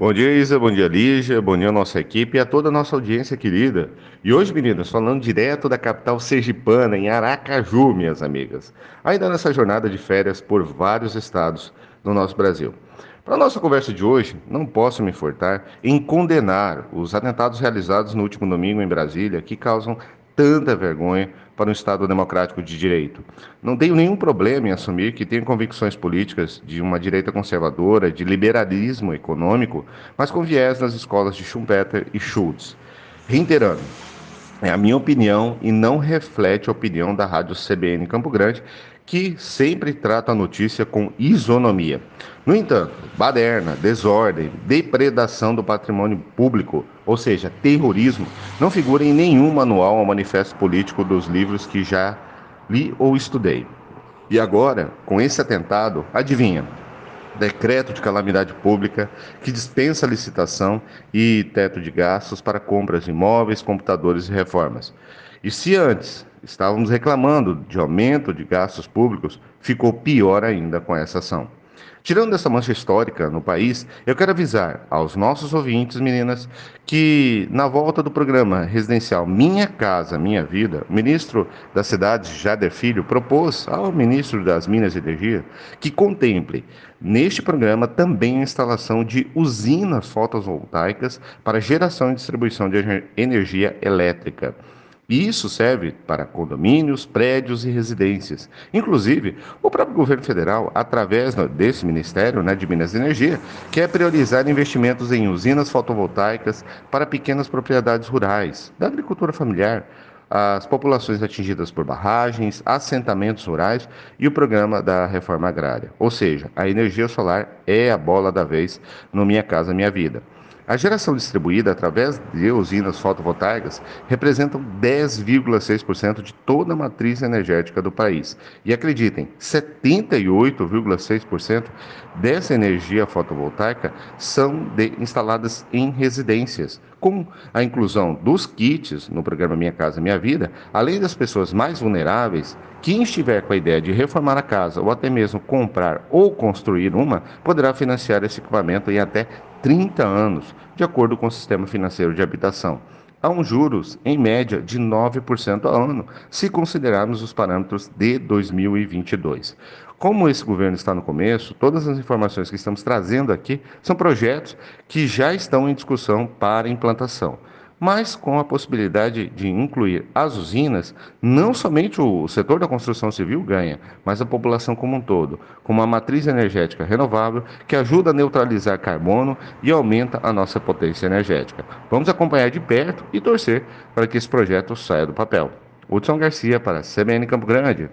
Bom dia, Isa. Bom dia, Lígia. Bom dia a nossa equipe e a toda a nossa audiência querida. E hoje, meninas, falando direto da capital sergipana, em Aracaju, minhas amigas. Ainda nessa jornada de férias por vários estados do nosso Brasil. Para a nossa conversa de hoje, não posso me furtar em condenar os atentados realizados no último domingo em Brasília, que causam tanta vergonha para um Estado democrático de direito. Não tenho nenhum problema em assumir que tenho convicções políticas de uma direita conservadora, de liberalismo econômico, mas com viés nas escolas de Schumpeter e Schultz. Reiterando, é a minha opinião e não reflete a opinião da Rádio CBN Campo Grande, que sempre trata a notícia com isonomia. No entanto, baderna, desordem, depredação do patrimônio público, ou seja, terrorismo, não figura em nenhum manual ou manifesto político dos livros que já li ou estudei. E agora, com esse atentado, adivinha? Decreto de calamidade pública que dispensa licitação e teto de gastos para compras de imóveis, computadores e reformas. E se antes estávamos reclamando de aumento de gastos públicos, ficou pior ainda com essa ação. Tirando essa mancha histórica no país, eu quero avisar aos nossos ouvintes, meninas, que na volta do programa residencial Minha Casa Minha Vida, o ministro da cidade, Jader Filho, propôs ao ministro das Minas e Energia que contemple neste programa também a instalação de usinas fotovoltaicas para geração e distribuição de energia elétrica. E isso serve para condomínios, prédios e residências. Inclusive, o próprio governo federal, através desse Ministério né, de Minas e Energia, quer priorizar investimentos em usinas fotovoltaicas para pequenas propriedades rurais, da agricultura familiar, as populações atingidas por barragens, assentamentos rurais e o programa da reforma agrária. Ou seja, a energia solar é a bola da vez no Minha Casa Minha Vida. A geração distribuída através de usinas fotovoltaicas representa 10,6% de toda a matriz energética do país. E acreditem, 78,6% dessa energia fotovoltaica são de, instaladas em residências. Com a inclusão dos kits no programa Minha Casa Minha Vida, além das pessoas mais vulneráveis, quem estiver com a ideia de reformar a casa ou até mesmo comprar ou construir uma, poderá financiar esse equipamento em até 30 anos, de acordo com o sistema financeiro de habitação. Há um juros, em média, de 9% ao ano, se considerarmos os parâmetros de 2022. Como esse governo está no começo, todas as informações que estamos trazendo aqui são projetos que já estão em discussão para implantação mas com a possibilidade de incluir as usinas, não somente o setor da construção civil ganha, mas a população como um todo, com uma matriz energética renovável que ajuda a neutralizar carbono e aumenta a nossa potência energética. Vamos acompanhar de perto e torcer para que esse projeto saia do papel. Hudson Garcia para CBN Campo Grande.